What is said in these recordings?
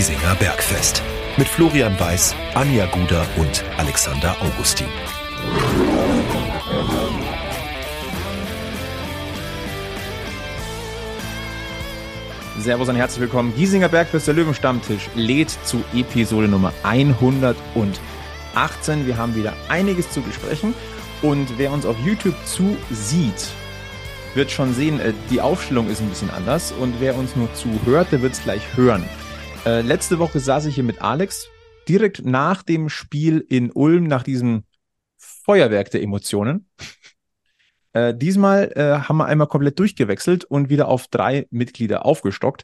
Giesinger Bergfest. Mit Florian Weiß, Anja Guder und Alexander Augustin. Servus und herzlich willkommen. Giesinger Bergfest, der Löwenstammtisch, lädt zu Episode Nummer 118. Wir haben wieder einiges zu besprechen. Und wer uns auf YouTube zusieht, wird schon sehen, äh, die Aufstellung ist ein bisschen anders. Und wer uns nur zuhört, der wird es gleich hören. Äh, letzte Woche saß ich hier mit Alex, direkt nach dem Spiel in Ulm, nach diesem Feuerwerk der Emotionen. Äh, diesmal äh, haben wir einmal komplett durchgewechselt und wieder auf drei Mitglieder aufgestockt.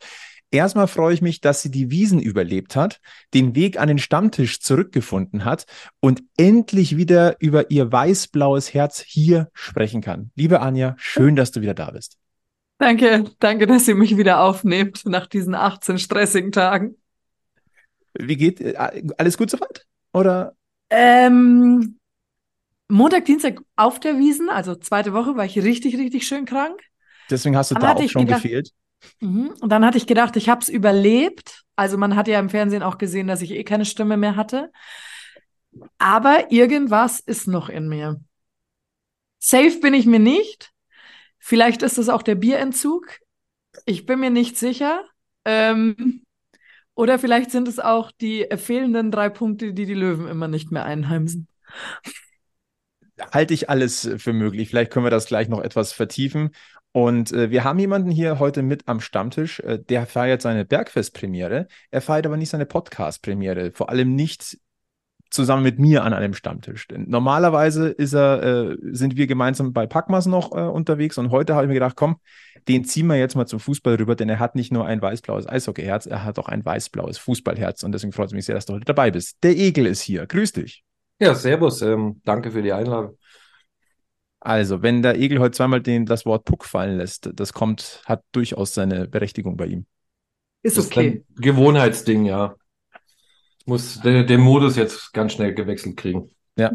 Erstmal freue ich mich, dass sie die Wiesen überlebt hat, den Weg an den Stammtisch zurückgefunden hat und endlich wieder über ihr weiß-blaues Herz hier sprechen kann. Liebe Anja, schön, dass du wieder da bist. Danke, danke, dass ihr mich wieder aufnehmt nach diesen 18 stressigen Tagen. Wie geht äh, alles gut soweit? Oder? Ähm, Montag, Dienstag auf der Wiesen, also zweite Woche, war ich richtig, richtig schön krank. Deswegen hast du dann da auch schon gedacht, gefehlt. Mhm. Und dann hatte ich gedacht, ich habe es überlebt. Also man hat ja im Fernsehen auch gesehen, dass ich eh keine Stimme mehr hatte. Aber irgendwas ist noch in mir. Safe bin ich mir nicht. Vielleicht ist es auch der Bierentzug. Ich bin mir nicht sicher. Ähm, oder vielleicht sind es auch die fehlenden drei Punkte, die die Löwen immer nicht mehr einheimsen halte ich alles für möglich. Vielleicht können wir das gleich noch etwas vertiefen. Und äh, wir haben jemanden hier heute mit am Stammtisch, äh, der feiert seine Bergfest-Premiere. Er feiert aber nicht seine Podcast-Premiere. Vor allem nicht zusammen mit mir an einem Stammtisch. Denn normalerweise ist er, äh, sind wir gemeinsam bei Packmas noch äh, unterwegs und heute habe ich mir gedacht, komm, den ziehen wir jetzt mal zum Fußball rüber, denn er hat nicht nur ein weiß-blaues Eishockeyherz, er hat auch ein weiß-blaues Fußballherz und deswegen freut es mich sehr, dass du heute dabei bist. Der Egel ist hier. Grüß dich. Ja, servus. Ähm, danke für die Einladung. Also, wenn der Egel heute zweimal den, das Wort Puck fallen lässt, das kommt, hat durchaus seine Berechtigung bei ihm. Ist das okay. Ist ein Gewohnheitsding, ja. Muss den, den Modus jetzt ganz schnell gewechselt kriegen. Ja.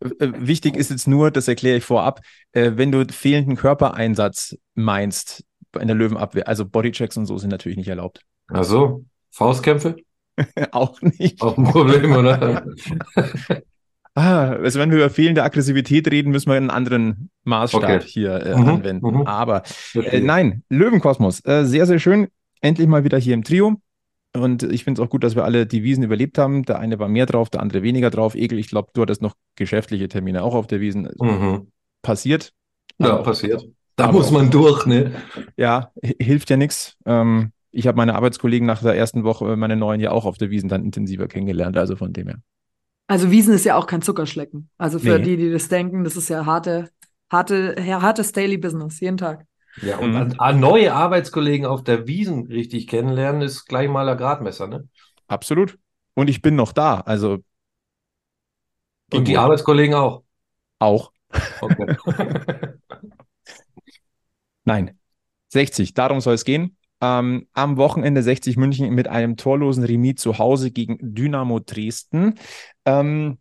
Äh, wichtig ist jetzt nur, das erkläre ich vorab, äh, wenn du fehlenden Körpereinsatz meinst in der Löwenabwehr, also Bodychecks und so sind natürlich nicht erlaubt. Ach so, Faustkämpfe? Auch nicht. Auch ein Problem, oder? Ah, also wenn wir über fehlende Aggressivität reden, müssen wir einen anderen Maßstab okay. hier äh, mhm, anwenden. Mhm. Aber äh, nein, Löwenkosmos, äh, sehr, sehr schön. Endlich mal wieder hier im Trio. Und ich finde es auch gut, dass wir alle die Wiesen überlebt haben. Der eine war mehr drauf, der andere weniger drauf. Egel, ich glaube, du hattest noch geschäftliche Termine auch auf der Wiesen. Mhm. Passiert. Ja, aber, passiert. Da muss man durch, ne? Ja, hilft ja nichts. Ähm, ich habe meine Arbeitskollegen nach der ersten Woche, äh, meine neuen ja auch auf der Wiesen dann intensiver kennengelernt. Also von dem her. Also Wiesen ist ja auch kein Zuckerschlecken. Also für nee. die, die das denken, das ist ja harte, harte, hartes Daily Business, jeden Tag. Ja, und mhm. an, neue Arbeitskollegen auf der Wiesen richtig kennenlernen, ist gleich mal ein Gradmesser, ne? Absolut. Und ich bin noch da, also. Und die Arbeitskollegen auch? Auch. Okay. Nein. 60, darum soll es gehen. Ähm, am Wochenende 60 München mit einem torlosen Remis zu Hause gegen Dynamo Dresden. Ähm,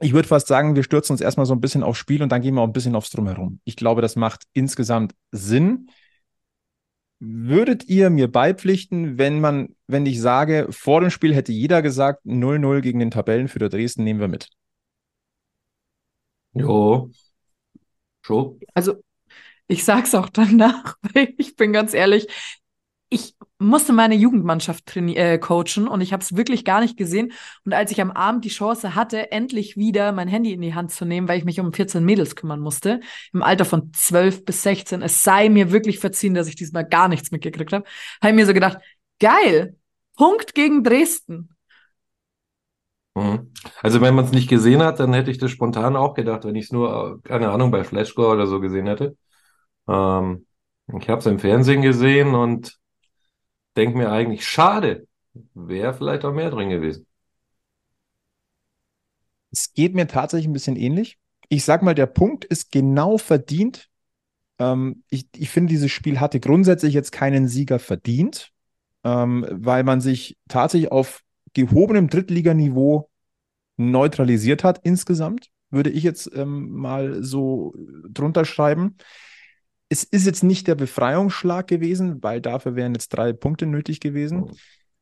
ich würde fast sagen, wir stürzen uns erstmal so ein bisschen aufs Spiel und dann gehen wir auch ein bisschen aufs Drumherum. Ich glaube, das macht insgesamt Sinn. Würdet ihr mir beipflichten, wenn man, wenn ich sage, vor dem Spiel hätte jeder gesagt, 0-0 gegen den Tabellenführer Dresden nehmen wir mit? Jo. Schon. Also, ich sag's auch danach, weil ich bin ganz ehrlich, ich musste meine Jugendmannschaft äh, coachen und ich habe es wirklich gar nicht gesehen. Und als ich am Abend die Chance hatte, endlich wieder mein Handy in die Hand zu nehmen, weil ich mich um 14 Mädels kümmern musste, im Alter von 12 bis 16, es sei mir wirklich verziehen, dass ich diesmal gar nichts mitgekriegt habe, habe ich mir so gedacht, geil, Punkt gegen Dresden. Mhm. Also wenn man es nicht gesehen hat, dann hätte ich das spontan auch gedacht, wenn ich es nur, äh, keine Ahnung, bei Flashscore oder so gesehen hätte. Ähm, ich habe es im Fernsehen gesehen und denke mir eigentlich, schade, wäre vielleicht auch mehr drin gewesen. Es geht mir tatsächlich ein bisschen ähnlich. Ich sag mal, der Punkt ist genau verdient. Ähm, ich, ich finde, dieses Spiel hatte grundsätzlich jetzt keinen Sieger verdient, ähm, weil man sich tatsächlich auf gehobenem Drittliganiveau neutralisiert hat insgesamt, würde ich jetzt ähm, mal so drunter schreiben es ist jetzt nicht der Befreiungsschlag gewesen, weil dafür wären jetzt drei Punkte nötig gewesen.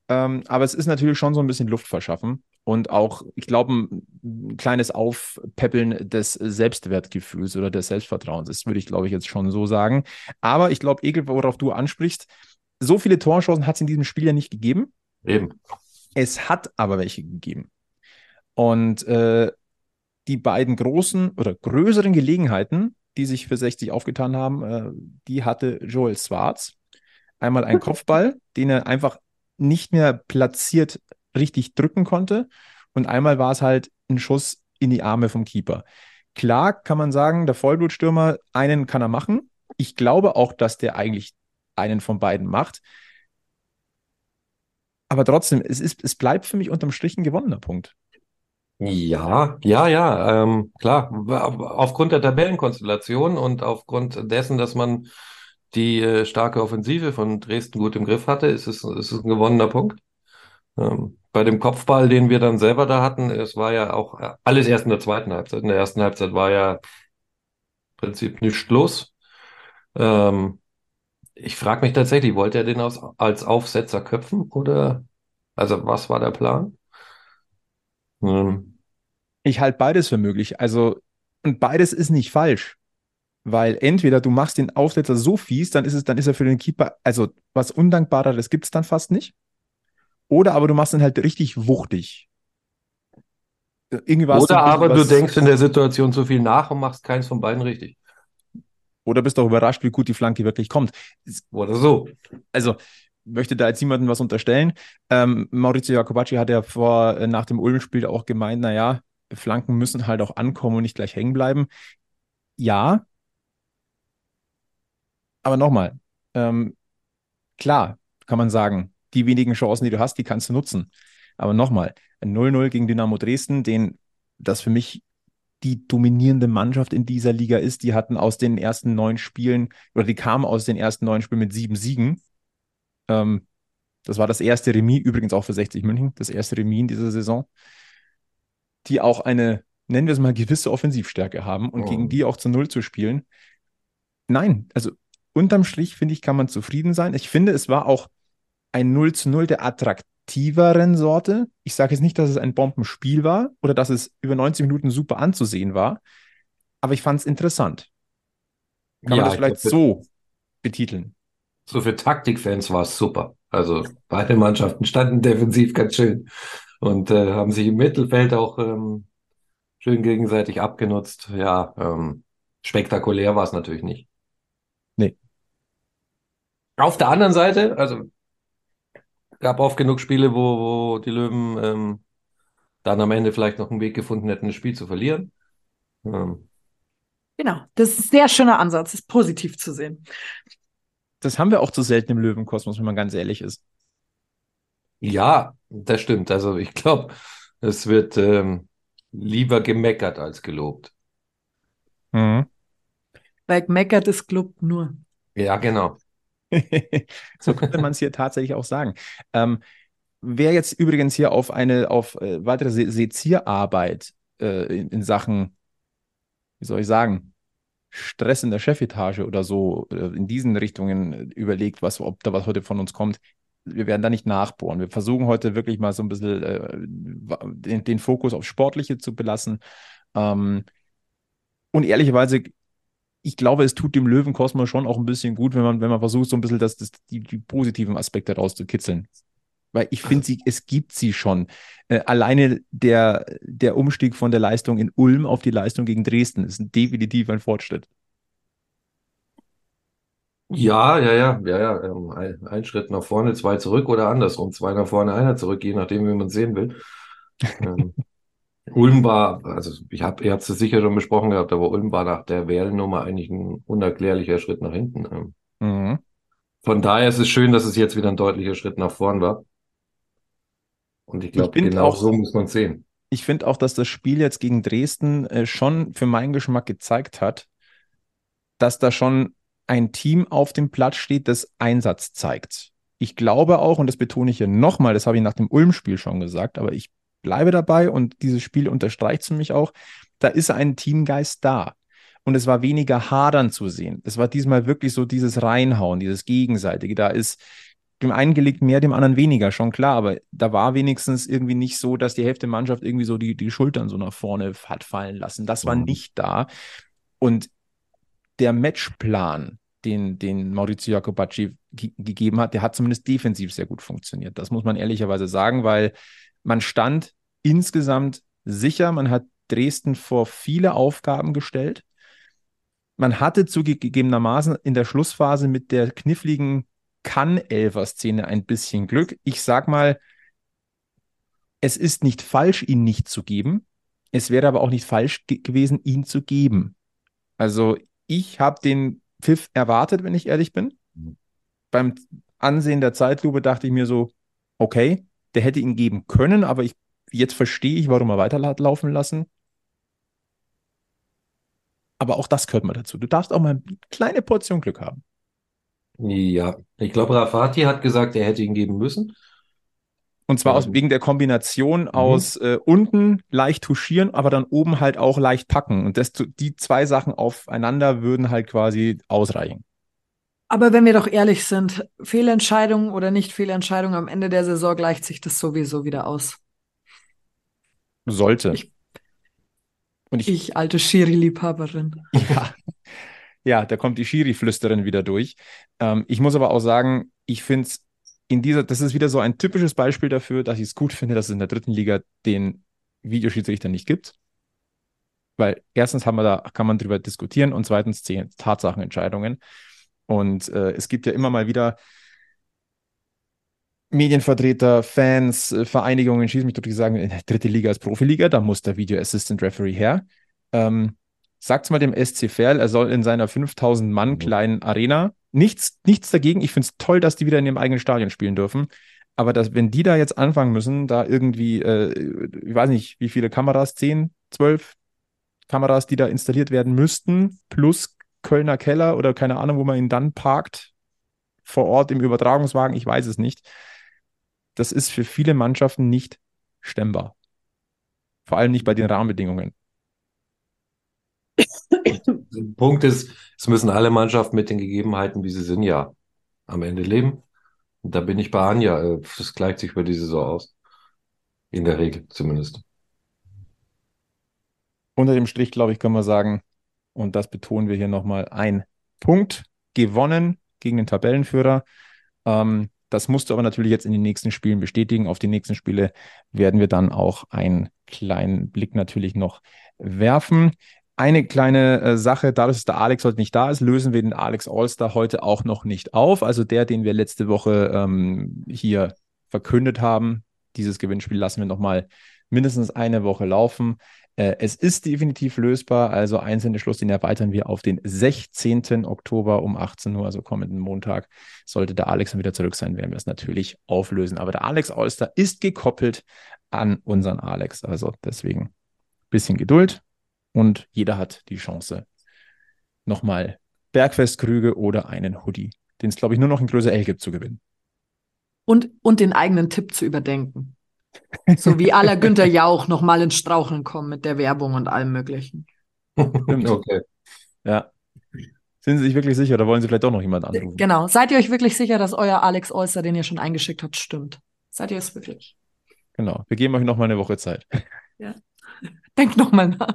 Ähm, aber es ist natürlich schon so ein bisschen Luft verschaffen und auch, ich glaube, ein, ein kleines Aufpäppeln des Selbstwertgefühls oder des Selbstvertrauens. Das würde ich, glaube ich, jetzt schon so sagen. Aber ich glaube, Ekel, worauf du ansprichst, so viele Torchancen hat es in diesem Spiel ja nicht gegeben. Eben. Es hat aber welche gegeben. Und äh, die beiden großen oder größeren Gelegenheiten, die sich für 60 aufgetan haben, äh, die hatte Joel Schwarz. Einmal ein Kopfball, den er einfach nicht mehr platziert richtig drücken konnte. Und einmal war es halt ein Schuss in die Arme vom Keeper. Klar kann man sagen, der Vollblutstürmer, einen kann er machen. Ich glaube auch, dass der eigentlich einen von beiden macht. Aber trotzdem, es, ist, es bleibt für mich unterm Strich ein gewonnener Punkt. Ja, ja, ja, ähm, klar. Aufgrund der Tabellenkonstellation und aufgrund dessen, dass man die äh, starke Offensive von Dresden gut im Griff hatte, ist es, ist es ein gewonnener Punkt. Ähm, bei dem Kopfball, den wir dann selber da hatten, es war ja auch äh, alles erst in der zweiten Halbzeit. In der ersten Halbzeit war ja im Prinzip nichts los. Ähm, ich frage mich tatsächlich, wollte er den aus, als Aufsetzer köpfen oder also was war der Plan? Ähm, ich halte beides für möglich. Also, und beides ist nicht falsch. Weil entweder du machst den Aufsetzer so fies, dann ist es, dann ist er für den Keeper, also was Undankbareres gibt es dann fast nicht. Oder aber du machst ihn halt richtig wuchtig. Irgendwie Oder aber du denkst in der Situation zu viel nach und machst keins von beiden richtig. Oder bist auch überrascht, wie gut die Flanke wirklich kommt. Oder so. Also, möchte da jetzt niemandem was unterstellen. Ähm, Maurizio Jacobacci hat ja vor, äh, nach dem Ulm-Spiel auch gemeint, naja, Flanken müssen halt auch ankommen und nicht gleich hängen bleiben. Ja. Aber nochmal, ähm, klar, kann man sagen, die wenigen Chancen, die du hast, die kannst du nutzen. Aber nochmal, ein 0-0 gegen Dynamo Dresden, den das für mich die dominierende Mannschaft in dieser Liga ist. Die hatten aus den ersten neun Spielen, oder die kamen aus den ersten neun Spielen mit sieben Siegen. Ähm, das war das erste Remis, übrigens auch für 60 München, das erste Remis in dieser Saison, die auch eine, nennen wir es mal, gewisse Offensivstärke haben und oh. gegen die auch zu Null zu spielen. Nein, also unterm Strich, finde ich, kann man zufrieden sein. Ich finde, es war auch ein 0 zu 0 der attraktiveren Sorte. Ich sage jetzt nicht, dass es ein Bombenspiel war oder dass es über 90 Minuten super anzusehen war, aber ich fand es interessant. Kann ja, man das vielleicht so betiteln? So für Taktikfans war es super. Also beide Mannschaften standen defensiv ganz schön und äh, haben sich im Mittelfeld auch ähm, schön gegenseitig abgenutzt. Ja, ähm, spektakulär war es natürlich nicht. Nee. Auf der anderen Seite, also gab oft genug Spiele, wo, wo die Löwen ähm, dann am Ende vielleicht noch einen Weg gefunden hätten, das Spiel zu verlieren. Ähm. Genau, das ist ein sehr schöner Ansatz, ist positiv zu sehen. Das haben wir auch zu selten im Löwenkosmos, wenn man ganz ehrlich ist. Ja, das stimmt. Also ich glaube, es wird ähm, lieber gemeckert als gelobt. Mhm. Weil gemeckert ist gelobt nur. Ja, genau. so könnte man es hier tatsächlich auch sagen. Ähm, wer jetzt übrigens hier auf eine auf äh, weitere Se Sezierarbeit äh, in, in, Sachen, wie soll ich sagen, Stress in der Chefetage oder so äh, in diesen Richtungen überlegt, was, ob da was heute von uns kommt, wir werden da nicht nachbohren. Wir versuchen heute wirklich mal so ein bisschen äh, den, den, Fokus auf Sportliche zu belassen. Ähm, und ehrlicherweise ich glaube, es tut dem Löwenkosmos schon auch ein bisschen gut, wenn man, wenn man versucht, so ein bisschen das, das, die, die positiven Aspekte rauszukitzeln. Weil ich finde, es gibt sie schon. Äh, alleine der, der Umstieg von der Leistung in Ulm auf die Leistung gegen Dresden ist definitiv ein Fortschritt. Ja, ja, ja, ja, ja. Ähm, ein, ein, Schritt nach vorne, zwei zurück oder andersrum. Zwei nach vorne, einer zurück, je nachdem, wie man es sehen will. ähm, Ulm war, also ich habe, ihr habt es sicher schon besprochen gehabt, aber Ulm war nach der Wählnummer eigentlich ein unerklärlicher Schritt nach hinten. Ähm. Mhm. Von daher ist es schön, dass es jetzt wieder ein deutlicher Schritt nach vorn war. Und ich glaube, genau auch, so muss man es sehen. Ich finde auch, dass das Spiel jetzt gegen Dresden äh, schon für meinen Geschmack gezeigt hat, dass da schon ein Team auf dem Platz steht, das Einsatz zeigt. Ich glaube auch, und das betone ich hier nochmal, das habe ich nach dem Ulm-Spiel schon gesagt, aber ich bleibe dabei und dieses Spiel unterstreicht es für mich auch, da ist ein Teamgeist da. Und es war weniger Hadern zu sehen. Es war diesmal wirklich so dieses Reinhauen, dieses Gegenseitige. Da ist dem einen gelegt mehr, dem anderen weniger, schon klar, aber da war wenigstens irgendwie nicht so, dass die Hälfte der Mannschaft irgendwie so die, die Schultern so nach vorne hat fallen lassen. Das war Mhm. nicht da. Und der Matchplan, den, den Maurizio Jacobacci ge gegeben hat, der hat zumindest defensiv sehr gut funktioniert. Das muss man ehrlicherweise sagen, weil man stand insgesamt sicher, man hat Dresden vor viele Aufgaben gestellt. Man hatte zugegebenermaßen in der Schlussphase mit der kniffligen Kann-Elfer-Szene ein bisschen Glück. Ich sag mal, es ist nicht falsch, ihn nicht zu geben. Es wäre aber auch nicht falsch ge gewesen, ihn zu geben. Also ich habe den Pfiff erwartet, wenn ich ehrlich bin. Mhm. Beim Ansehen der Zeitlupe dachte ich mir so, okay, der hätte ihn geben können, aber ich, jetzt verstehe ich, warum er weiter hat laufen lassen. Aber auch das gehört mal dazu. Du darfst auch mal eine kleine Portion Glück haben. Ja, ich glaube, Rafati hat gesagt, er hätte ihn geben müssen. Und zwar aus, wegen der Kombination aus äh, unten leicht touchieren, aber dann oben halt auch leicht packen. Und das, die zwei Sachen aufeinander würden halt quasi ausreichen. Aber wenn wir doch ehrlich sind, Fehlentscheidung oder nicht Fehlentscheidung, am Ende der Saison gleicht sich das sowieso wieder aus. Sollte. Ich- Und ich, Ich, alte Schiri-Liebhaberin. ja, ja, da kommt die Schiri-Flüsterin wieder durch. Ähm, ich muss aber auch sagen, ich finde es in dieser, das ist wieder so ein typisches Beispiel dafür, dass ich es gut finde, dass es in der dritten Liga den Videoschiedsrichter nicht gibt. Weil erstens haben wir da, kann man drüber diskutieren und zweitens Tatsachenentscheidungen. Und äh, es gibt ja immer mal wieder Medienvertreter, Fans, äh, Vereinigungen, schießen mich durch, die sagen, dritte Liga ist Profiliga, da muss der Video Assistant Referee her. Ähm, sagt's mal dem SC Verl, er soll in seiner 5000 Mann Mhm. kleinen Arena nichts, nichts dagegen. Ich finde es toll, dass die wieder in ihrem eigenen Stadion spielen dürfen. Aber dass, wenn die da jetzt anfangen müssen, da irgendwie, äh, ich weiß nicht, wie viele Kameras, 10, 12 Kameras, die da installiert werden müssten, plus Kölner Keller oder keine Ahnung, wo man ihn dann parkt, vor Ort im Übertragungswagen, ich weiß es nicht. Das ist für viele Mannschaften nicht stemmbar. Vor allem nicht bei den Rahmenbedingungen. Punkt ist, es müssen alle Mannschaften mit den Gegebenheiten, wie sie sind, ja am Ende leben. Und da bin ich bei Anja. Das gleicht sich über die Saison aus. In der Regel zumindest. Unter dem Strich, glaube ich, können wir sagen, und das betonen wir hier nochmal, ein Punkt gewonnen gegen den Tabellenführer. Ähm, das musst du aber natürlich jetzt in den nächsten Spielen bestätigen. Auf die nächsten Spiele werden wir dann auch einen kleinen Blick natürlich noch werfen. Eine kleine äh, Sache, dadurch, dass der Alex heute nicht da ist, lösen wir den Alex Allstar heute auch noch nicht auf. Also der, den wir letzte Woche ähm, hier verkündet haben, dieses Gewinnspiel lassen wir nochmal mindestens eine Woche laufen. Äh, es ist definitiv lösbar, also einzelne Schluss, den erweitern wir auf den 16. Oktober um 18 Uhr, also kommenden Montag. Sollte der Alex dann wieder zurück sein, werden wir es natürlich auflösen. Aber der Alex Allstar ist gekoppelt an unseren Alex, also deswegen bisschen Geduld und jeder hat die Chance, nochmal Bergfestkrüge oder einen Hoodie, den es, glaube ich, nur noch in Größe L gibt, zu gewinnen. Und, und den eigenen Tipp zu überdenken. So wie aller Günther Jauch nochmal ins Straucheln kommen mit der Werbung und allem Möglichen. Stimmt. Okay. Ja. Sind Sie sich wirklich sicher oder wollen Sie vielleicht doch noch jemand anrufen? Genau. Seid ihr euch wirklich sicher, dass euer Alex Olster, den ihr schon eingeschickt habt, stimmt? Seid ihr es wirklich? Genau. Wir geben euch noch mal eine Woche Zeit. Denkt nochmal nach.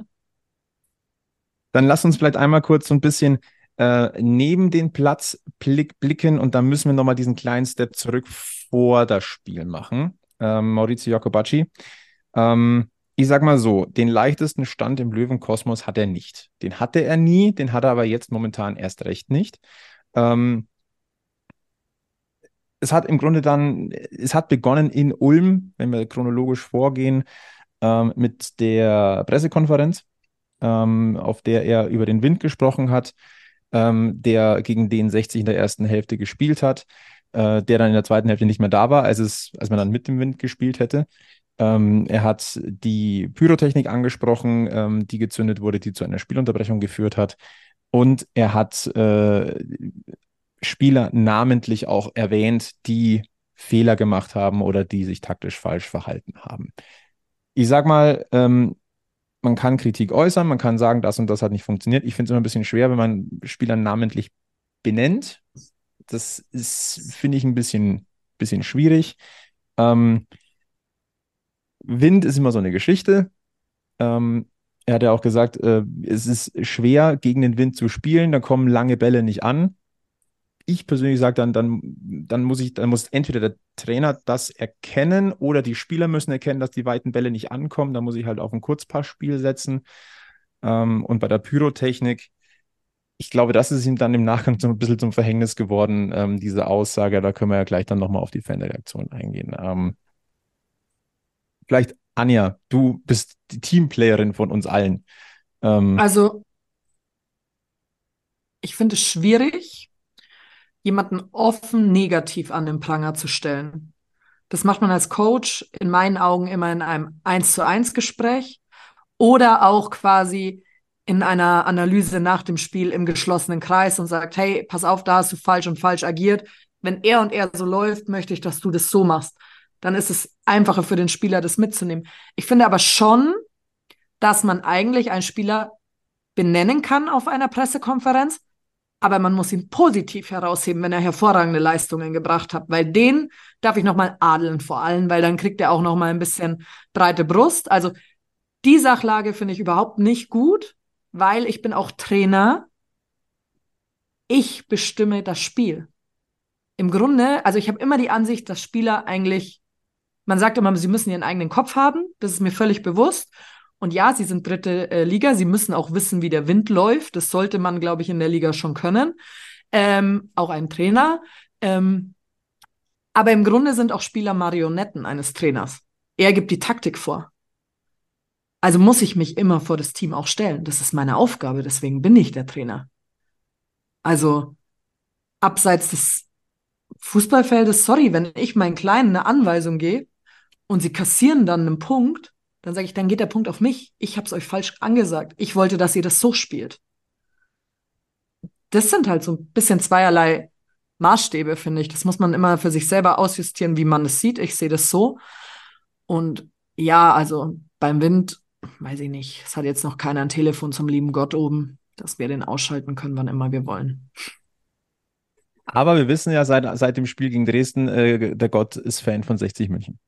Dann lass uns vielleicht einmal kurz so ein bisschen äh, neben den Platz blick, blicken und dann müssen wir nochmal diesen kleinen Step zurück vor das Spiel machen. Ähm, Maurizio Jacobacci. Ähm, ich sag mal so, den leichtesten Stand im Löwenkosmos hat er nicht. Den hatte er nie, den hat er aber jetzt momentan erst recht nicht. Ähm, es hat im Grunde dann, es hat begonnen in Ulm, wenn wir chronologisch vorgehen, ähm, mit der Pressekonferenz, ähm, auf der er über den Wind gesprochen hat, ähm, der gegen den 60 in der ersten Hälfte gespielt hat, äh, der dann in der zweiten Hälfte nicht mehr da war, als, es, als man dann mit dem Wind gespielt hätte. Ähm, er hat die Pyrotechnik angesprochen, ähm, die gezündet wurde, die zu einer Spielunterbrechung geführt hat. Und er hat äh, Spieler namentlich auch erwähnt, die Fehler gemacht haben oder die sich taktisch falsch verhalten haben. Ich sag mal, ähm, man kann Kritik äußern, man kann sagen, das und das hat nicht funktioniert. Ich finde es immer ein bisschen schwer, wenn man Spieler namentlich benennt. Das ist, finde ich, ein bisschen bisschen schwierig. Ähm, Wind ist immer so eine Geschichte. Ähm, er hat ja auch gesagt, äh, es ist schwer, gegen den Wind zu spielen, da kommen lange Bälle nicht an. Ich persönlich sage dann, dann, dann muss ich, dann muss entweder der Trainer das erkennen oder die Spieler müssen erkennen, dass die weiten Bälle nicht ankommen. Da muss ich halt auf ein Kurzpassspiel setzen. Ähm, und bei der Pyrotechnik, ich glaube, das ist ihm dann im Nachgang so ein bisschen zum Verhängnis geworden, ähm, diese Aussage. Da können wir ja gleich dann nochmal auf die Fanreaktion eingehen. Ähm, vielleicht, Anja, du bist die Teamplayerin von uns allen. Ähm, Also, ich finde es schwierig, jemanden offen negativ an den Pranger zu stellen. Das macht man als Coach in meinen Augen immer in einem 1 zu 1 Gespräch oder auch quasi in einer Analyse nach dem Spiel im geschlossenen Kreis und sagt, hey, pass auf, da hast du falsch und falsch agiert. Wenn er und er so läuft, möchte ich, dass du das so machst. Dann ist es einfacher für den Spieler, das mitzunehmen. Ich finde aber schon, dass man eigentlich einen Spieler benennen kann auf einer Pressekonferenz, aber man muss ihn positiv herausheben, wenn er hervorragende Leistungen gebracht hat, weil den darf ich nochmal adeln vor allem, weil dann kriegt er auch nochmal ein bisschen breite Brust. Also die Sachlage finde ich überhaupt nicht gut, weil ich bin auch Trainer. Ich bestimme das Spiel. Im Grunde, also ich habe immer die Ansicht, dass Spieler eigentlich, man sagt immer, sie müssen ihren eigenen Kopf haben. Das ist mir völlig bewusst. Und ja, sie sind dritte äh, Liga. Sie müssen auch wissen, wie der Wind läuft. Das sollte man, glaube ich, in der Liga schon können. Ähm, auch ein Trainer. Ähm, aber im Grunde sind auch Spieler Marionetten eines Trainers. Er gibt die Taktik vor. Also muss ich mich immer vor das Team auch stellen. Das ist meine Aufgabe, deswegen bin ich der Trainer. Also abseits des Fußballfeldes, sorry, wenn ich meinen Kleinen eine Anweisung gebe und sie kassieren dann einen Punkt, dann sage ich, dann geht der Punkt auf mich. Ich habe es euch falsch angesagt. Ich wollte, dass ihr das so spielt. Das sind halt so ein bisschen zweierlei Maßstäbe, finde ich. Das muss man immer für sich selber ausjustieren, wie man es sieht. Ich sehe das so. Und ja, also beim Wind weiß ich nicht, es hat jetzt noch keiner ein Telefon zum lieben Gott oben, dass wir den ausschalten können, wann immer wir wollen. Aber wir wissen ja seit, seit dem Spiel gegen Dresden, äh, der Gott ist Fan von 60 München.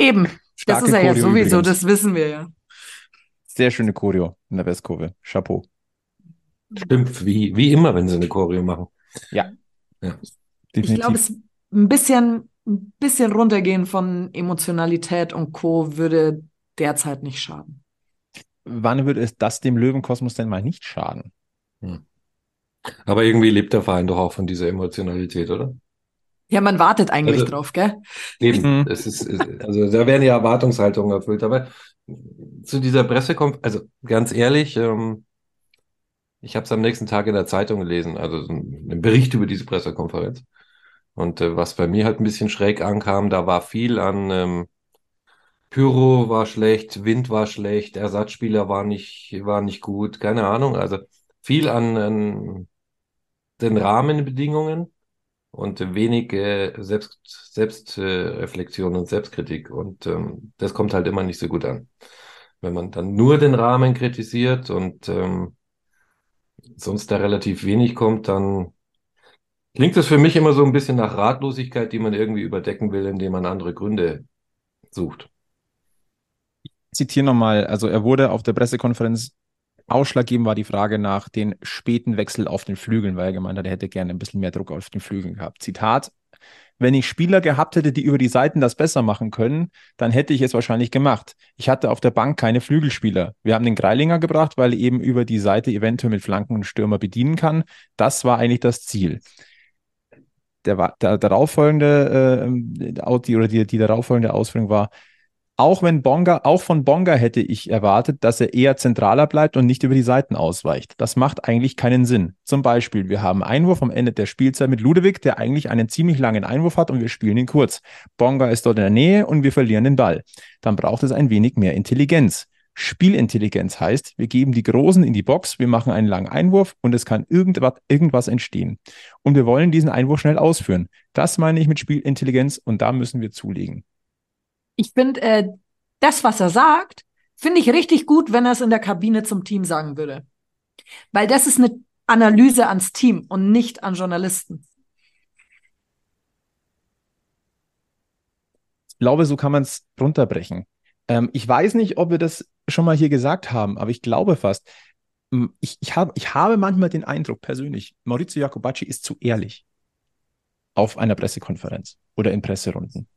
Eben, Starke das ist er ja sowieso, übrigens. das wissen wir ja. Sehr schöne Choreo in der Westkurve. Chapeau. Stimmt, wie, wie immer, wenn sie eine Choreo machen. Ja. Ja. Ich glaube, es ein bisschen, ein bisschen runtergehen von Emotionalität und Co. würde derzeit nicht schaden. Wann würde es das dem Löwenkosmos denn mal nicht schaden? Aber irgendwie lebt der Verein doch auch von dieser Emotionalität, oder? Ja, man wartet eigentlich Also- drauf, gell? Eben, Mhm. es ist, es- also da werden ja Erwartungshaltungen erfüllt. Aber zu dieser Pressekonferenz, also ganz ehrlich, ähm, ich habe es am nächsten Tag in der Zeitung gelesen, also so ein- einen Bericht über diese Pressekonferenz. Und äh, was bei mir halt ein bisschen schräg ankam, da war viel an ähm, Pyro war schlecht, Wind war schlecht, Ersatzspieler war nicht, war nicht gut, keine Ahnung. Also viel an, an den Rahmenbedingungen und wenig äh, Selbst, Selbstreflexion Reflexion und Selbstkritik. Und ähm, das kommt halt immer nicht so gut an. Wenn man dann nur den Rahmen kritisiert und ähm, sonst da relativ wenig kommt, dann klingt das für mich immer so ein bisschen nach Ratlosigkeit, die man irgendwie überdecken will, indem man andere Gründe sucht. zitiere nochmal, also er wurde auf der Pressekonferenz, ausschlaggebend war die Frage nach den späten Wechsel auf den Flügeln, weil er gemeint hat, er hätte gerne ein bisschen mehr Druck auf den Flügeln gehabt. Zitat, wenn ich Spieler gehabt hätte, die über die Seiten das besser machen können, dann hätte ich es wahrscheinlich gemacht. Ich hatte auf der Bank keine Flügelspieler. Wir haben den Greilinger gebracht, weil er eben über die Seite eventuell mit Flanken und Stürmer bedienen kann. Das war eigentlich das Ziel. Der, war- der darauffolgende, äh, die, oder die, die darauffolgende Ausführung war, auch wenn Bonga, auch von Bonga hätte ich erwartet, dass er eher zentraler bleibt und nicht über die Seiten ausweicht. Das macht eigentlich keinen Sinn. Zum Beispiel, wir haben Einwurf am Ende der Spielzeit mit Ludewig, der eigentlich einen ziemlich langen Einwurf hat und wir spielen ihn kurz. Bonga ist dort in der Nähe und wir verlieren den Ball. Dann braucht es ein wenig mehr Intelligenz. Spielintelligenz heißt, wir geben die Großen in die Box, wir machen einen langen Einwurf und es kann irgendwas, irgendwas entstehen. Und wir wollen diesen Einwurf schnell ausführen. Das meine ich mit Spielintelligenz und da müssen wir zulegen. Ich finde, äh, das, was er sagt, finde ich richtig gut, wenn er es in der Kabine zum Team sagen würde. Weil das ist eine Analyse ans Team und nicht an Journalisten. glaube, so kann man es runterbrechen. Ähm, ich weiß nicht, ob wir das schon mal hier gesagt haben, aber ich glaube fast. Ähm, ich, ich, hab, ich habe manchmal den Eindruck persönlich, Maurizio Jacobacci ist zu ehrlich auf einer Pressekonferenz oder in Presserunden.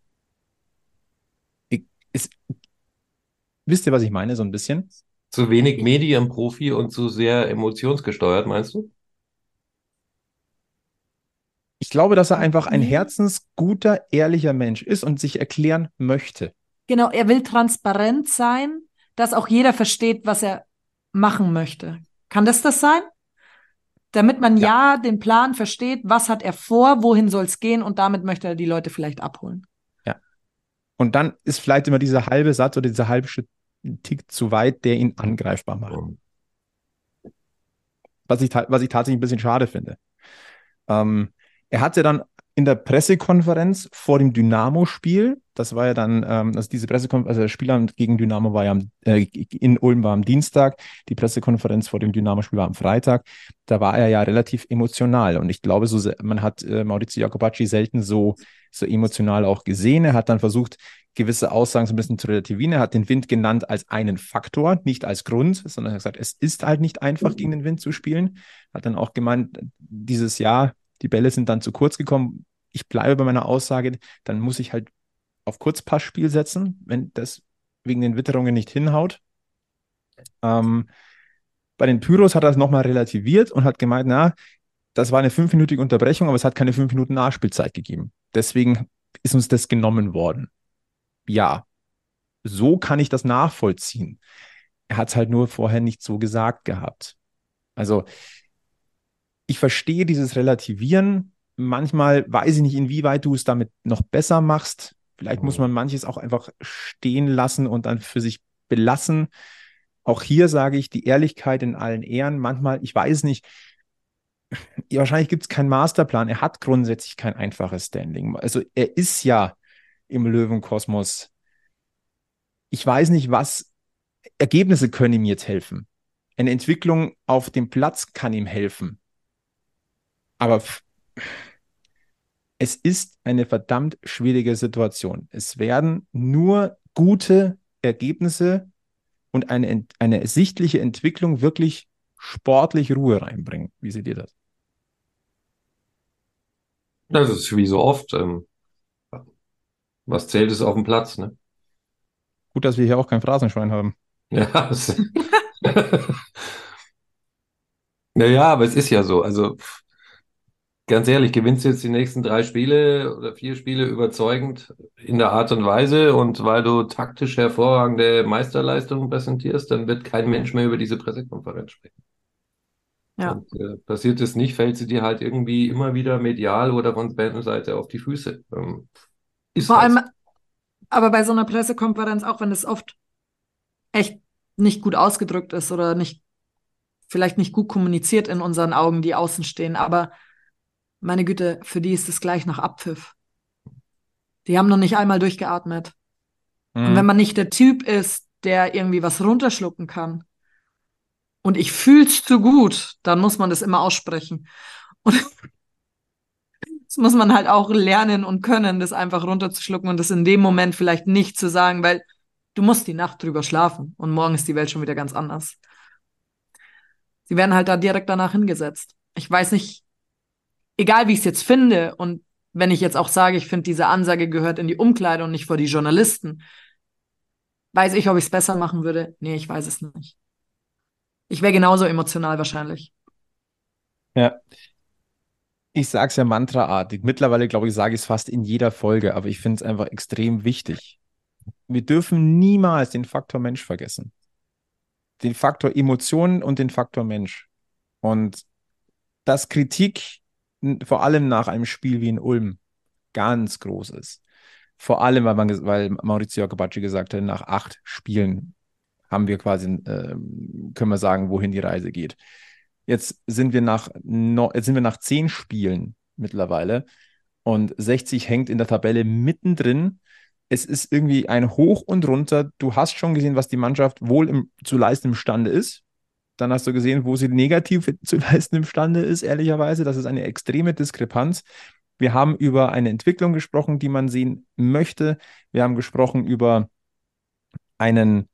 Ist, wisst ihr, was ich meine, so ein bisschen? Zu wenig Medienprofi und zu sehr emotionsgesteuert, meinst du? Ich glaube, dass er einfach ein Nee. herzensguter, ehrlicher Mensch ist und sich erklären möchte. Genau, er will transparent sein, dass auch jeder versteht, was er machen möchte. Kann das das sein? Damit man ja. den Plan versteht, was hat er vor, wohin soll es gehen und damit möchte er die Leute vielleicht abholen. Und dann ist vielleicht immer dieser halbe Satz oder dieser halbe Tick zu weit, der ihn angreifbar macht. Was ich, was ich tatsächlich ein bisschen schade finde. Ähm, er hatte dann in der Pressekonferenz vor dem Dynamo-Spiel, das war ja dann, ähm, also diese Pressekonferenz, also das Spiel gegen Dynamo war ja am, äh, in Ulm war am Dienstag, die Pressekonferenz vor dem Dynamo-Spiel war am Freitag. Da war er ja relativ emotional und ich glaube, so, man hat äh, Maurizio Jacobacci selten so, so emotional auch gesehen. Er hat dann versucht, gewisse Aussagen so ein bisschen zu relativieren. Er hat den Wind genannt als einen Faktor, nicht als Grund, sondern er hat gesagt, es ist halt nicht einfach, gegen den Wind zu spielen. Hat dann auch gemeint, dieses Jahr, die Bälle sind dann zu kurz gekommen. Ich bleibe bei meiner Aussage, dann muss ich halt auf Kurzpassspiel setzen, wenn das wegen den Witterungen nicht hinhaut. Ähm, bei den Pyros hat er es nochmal relativiert und hat gemeint, na, das war eine fünfminütige Unterbrechung, aber es hat keine fünf Minuten Nachspielzeit gegeben. Deswegen ist uns das genommen worden. Ja, so kann ich das nachvollziehen. Er hat es halt nur vorher nicht so gesagt gehabt. Also, ich verstehe dieses Relativieren. Manchmal weiß ich nicht, inwieweit du es damit noch besser machst. Vielleicht muss man manches auch einfach stehen lassen und dann für sich belassen. Auch hier sage ich die Ehrlichkeit in allen Ehren. Manchmal, ich weiß nicht, wahrscheinlich gibt es keinen Masterplan. Er hat grundsätzlich kein einfaches Standing. Also er ist ja im Löwenkosmos. Ich weiß nicht, was Ergebnisse können ihm jetzt helfen. Eine Entwicklung auf dem Platz kann ihm helfen. Aber es ist eine verdammt schwierige Situation. Es werden nur gute Ergebnisse und eine, eine sichtliche Entwicklung wirklich sportlich Ruhe reinbringen. Wie seht ihr das? Das ist wie so oft. Ähm, was zählt, ist auf dem Platz, ne? Gut, dass wir hier auch kein Phrasenschwein haben. Ja, naja, aber es ist ja so. Also pff, ganz ehrlich, gewinnst du jetzt die nächsten drei Spiele oder vier Spiele überzeugend in der Art und Weise und weil du taktisch hervorragende Meisterleistungen präsentierst, dann wird kein Mensch mehr über diese Pressekonferenz sprechen. Ja. Und äh, passiert es nicht, fällt sie dir halt irgendwie immer wieder medial oder von Seite auf die Füße. Ähm, ist Vor allem, aber bei so einer Pressekonferenz, auch wenn es oft echt nicht gut ausgedrückt ist oder nicht, vielleicht nicht gut kommuniziert in unseren Augen, die außen stehen, aber meine Güte, für die ist es gleich nach Abpfiff. Die haben noch nicht einmal durchgeatmet. Und Mhm. wenn man nicht der Typ ist, der irgendwie was runterschlucken kann und ich fühl's zu gut, dann muss man das immer aussprechen. Und das muss man halt auch lernen und können, das einfach runterzuschlucken und das in dem Moment vielleicht nicht zu sagen, weil du musst die Nacht drüber schlafen und morgen ist die Welt schon wieder ganz anders. Sie werden halt da direkt danach hingesetzt. Ich weiß nicht, egal wie ich es jetzt finde und wenn ich jetzt auch sage, ich finde, diese Ansage gehört in die Umkleide und nicht vor die Journalisten, weiß ich, ob ich es besser machen würde? Nee, ich weiß es nicht. Ich wäre genauso emotional wahrscheinlich. Ja. Ich sage es ja mantraartig. Mittlerweile, glaube ich, sage ich es fast in jeder Folge, aber ich finde es einfach extrem wichtig. Wir dürfen niemals den Faktor Mensch vergessen. Den Faktor Emotionen und den Faktor Mensch. Und dass Kritik vor allem nach einem Spiel wie in Ulm ganz groß ist. Vor allem, weil, man, weil Maurizio Jacobacci gesagt hat, nach acht Spielen haben wir quasi, ähm, können wir sagen, wohin die Reise geht. Jetzt sind wir nach, no, jetzt sind wir nach zehn Spielen mittlerweile und 60 hängt in der Tabelle mittendrin. Es ist irgendwie ein Hoch und runter. Du hast schon gesehen, was die Mannschaft wohl im, zu leisten imstande ist. Dann hast du gesehen, wo sie negativ zu leisten imstande ist, ehrlicherweise. Das ist eine extreme Diskrepanz. Wir haben über eine Entwicklung gesprochen, die man sehen möchte. Wir haben gesprochen über einen,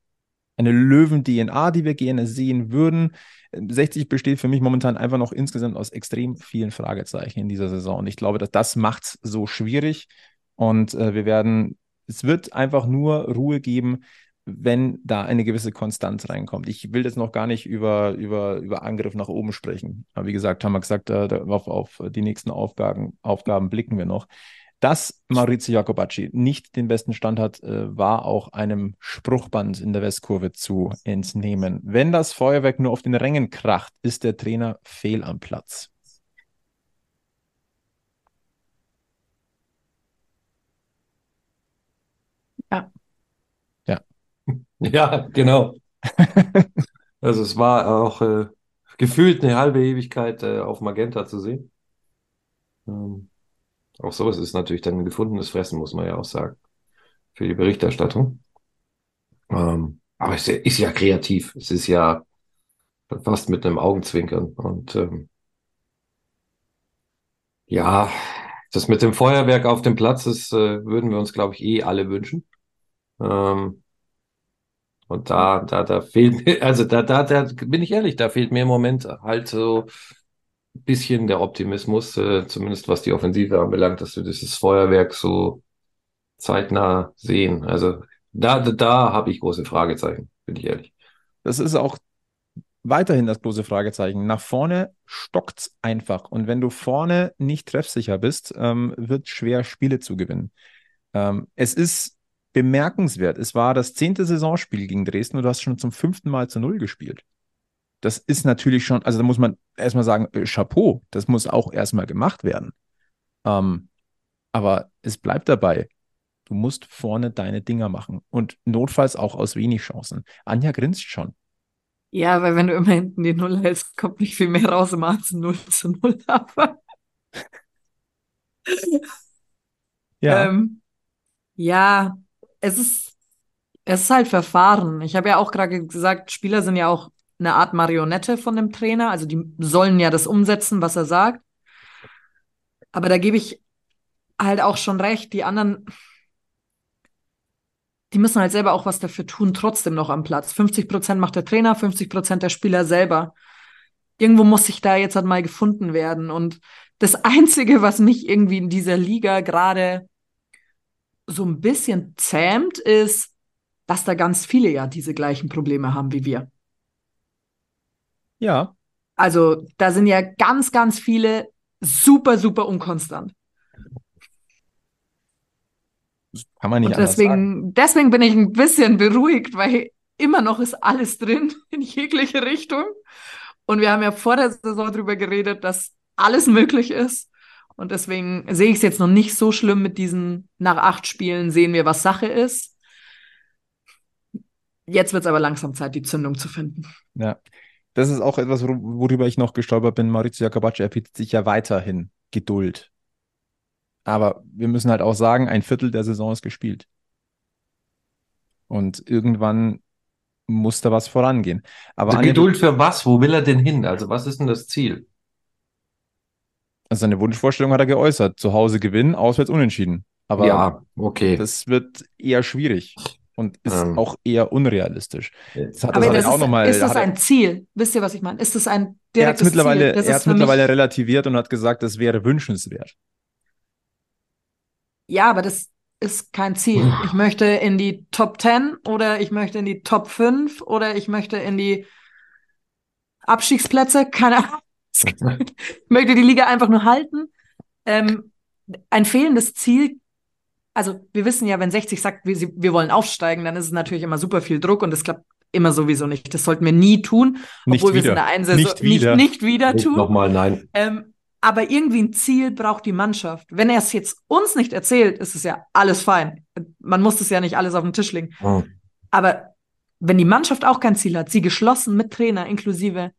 eine Löwen-DNA, die wir gerne sehen würden. 60 besteht für mich momentan einfach noch insgesamt aus extrem vielen Fragezeichen in dieser Saison. Und ich glaube, dass das macht es so schwierig. Und äh, wir werden, es wird einfach nur Ruhe geben, wenn da eine gewisse Konstanz reinkommt. Ich will jetzt noch gar nicht über, über, über Angriff nach oben sprechen. Aber wie gesagt, haben wir gesagt, auf, auf die nächsten Aufgaben, Aufgaben blicken wir noch. Dass Maurizio Jacobacci nicht den besten Stand hat, äh, war auch einem Spruchband in der Westkurve zu entnehmen. Wenn das Feuerwerk nur auf den Rängen kracht, ist der Trainer fehl am Platz. Ja. Ja. Ja, genau. Also es war auch äh, gefühlt eine halbe Ewigkeit äh, auf Magenta zu sehen. Ähm, auch sowas ist natürlich dann ein gefundenes Fressen, muss man ja auch sagen, für die Berichterstattung. Ähm, aber es ist ja kreativ. Es ist ja fast mit einem Augenzwinkern. Und ähm, ja, das mit dem Feuerwerk auf dem Platz, das äh, würden wir uns, glaube ich, eh alle wünschen. Ähm, und da, da, da fehlt mir, also da, da, da bin ich ehrlich, da fehlt mir im Moment halt so ein bisschen der Optimismus, äh, zumindest was die Offensive anbelangt, dass wir dieses Feuerwerk so zeitnah sehen. Also da, da, da habe ich große Fragezeichen, bin ich ehrlich. Das ist auch weiterhin das große Fragezeichen. Nach vorne stockt's einfach. Und wenn du vorne nicht treffsicher bist, ähm, wird schwer, Spiele zu gewinnen. Ähm, es ist bemerkenswert. Es war das zehnte Saisonspiel gegen Dresden und du hast schon zum fünften Mal zu Null gespielt. Das ist natürlich schon, also da muss man erstmal sagen, äh, Chapeau, das muss auch erstmal gemacht werden. Ähm, aber es bleibt dabei. Du musst vorne deine Dinger machen und notfalls auch aus wenig Chancen. Anja grinst schon. Ja, weil wenn du immer hinten die Null hältst, kommt nicht viel mehr raus im als 0 zu 0. Aber Ja, ähm, ja, es ist, es ist halt Verfahren. Ich habe ja auch gerade gesagt, Spieler sind ja auch eine Art Marionette von dem Trainer. Also die sollen ja das umsetzen, was er sagt. Aber da gebe ich halt auch schon recht. Die anderen, die müssen halt selber auch was dafür tun, trotzdem noch am Platz. 50 Prozent macht der Trainer, 50 Prozent der Spieler selber. Irgendwo muss sich da jetzt halt mal gefunden werden. Und das Einzige, was mich irgendwie in dieser Liga gerade so ein bisschen zähmt, ist, dass da ganz viele ja diese gleichen Probleme haben wie wir. ja, Also da sind ja ganz, ganz viele super, super unkonstant. kann man nicht Und deswegen, deswegen bin ich ein bisschen beruhigt, weil immer noch ist alles drin in jegliche Richtung. Und wir haben ja vor der Saison darüber geredet, dass alles möglich ist. Und deswegen sehe ich es jetzt noch nicht so schlimm mit diesen nach acht Spielen sehen wir, was Sache ist. Jetzt wird es aber langsam Zeit, die Zündung zu finden. Ja, das ist auch etwas, wor- worüber ich noch gestolpert bin. Maurizio Jacobacci erbietet sich ja weiterhin Geduld. Aber wir müssen halt auch sagen, ein Viertel der Saison ist gespielt. Und irgendwann muss da was vorangehen. Aber Also Geduld für was? Wo will er denn hin? Also was ist denn das Ziel? Also seine Wunschvorstellung hat er geäußert. Zu Hause gewinnen, auswärts unentschieden. Aber Ja, okay. das wird eher schwierig und ist Ähm. auch eher unrealistisch. Das hat, das Aber hat das er auch ist, nochmal. ist das hat er- ein Ziel? Wisst ihr, was ich meine? Ist das ein Er hat es direktes mittlerweile, Ziel? Das er hat's für mittlerweile mich, relativiert und hat gesagt, das wäre wünschenswert. ja, aber das ist kein Ziel. Ich möchte in die Top 10 oder ich möchte in die Top 5 oder ich möchte in die Abstiegsplätze. Keine Ahnung. Ich möchte die Liga einfach nur halten. Ähm, ein fehlendes Ziel. Also wir wissen ja, wenn 60 sagt, wir, sie- wir wollen aufsteigen, dann ist es natürlich immer super viel Druck und das klappt immer sowieso nicht. Das sollten wir nie tun, Nicht obwohl wir es in wieder. der einen Saison Nicht wieder. nicht, nicht wieder Nicht tun. nochmal, nein. Ähm, aber irgendwie ein Ziel braucht die Mannschaft. Wenn er es jetzt uns nicht erzählt, ist es ja alles fein. Man muss es ja nicht alles auf den Tisch legen. Hm. Aber wenn die Mannschaft auch kein Ziel hat, sie geschlossen mit Trainer inklusive,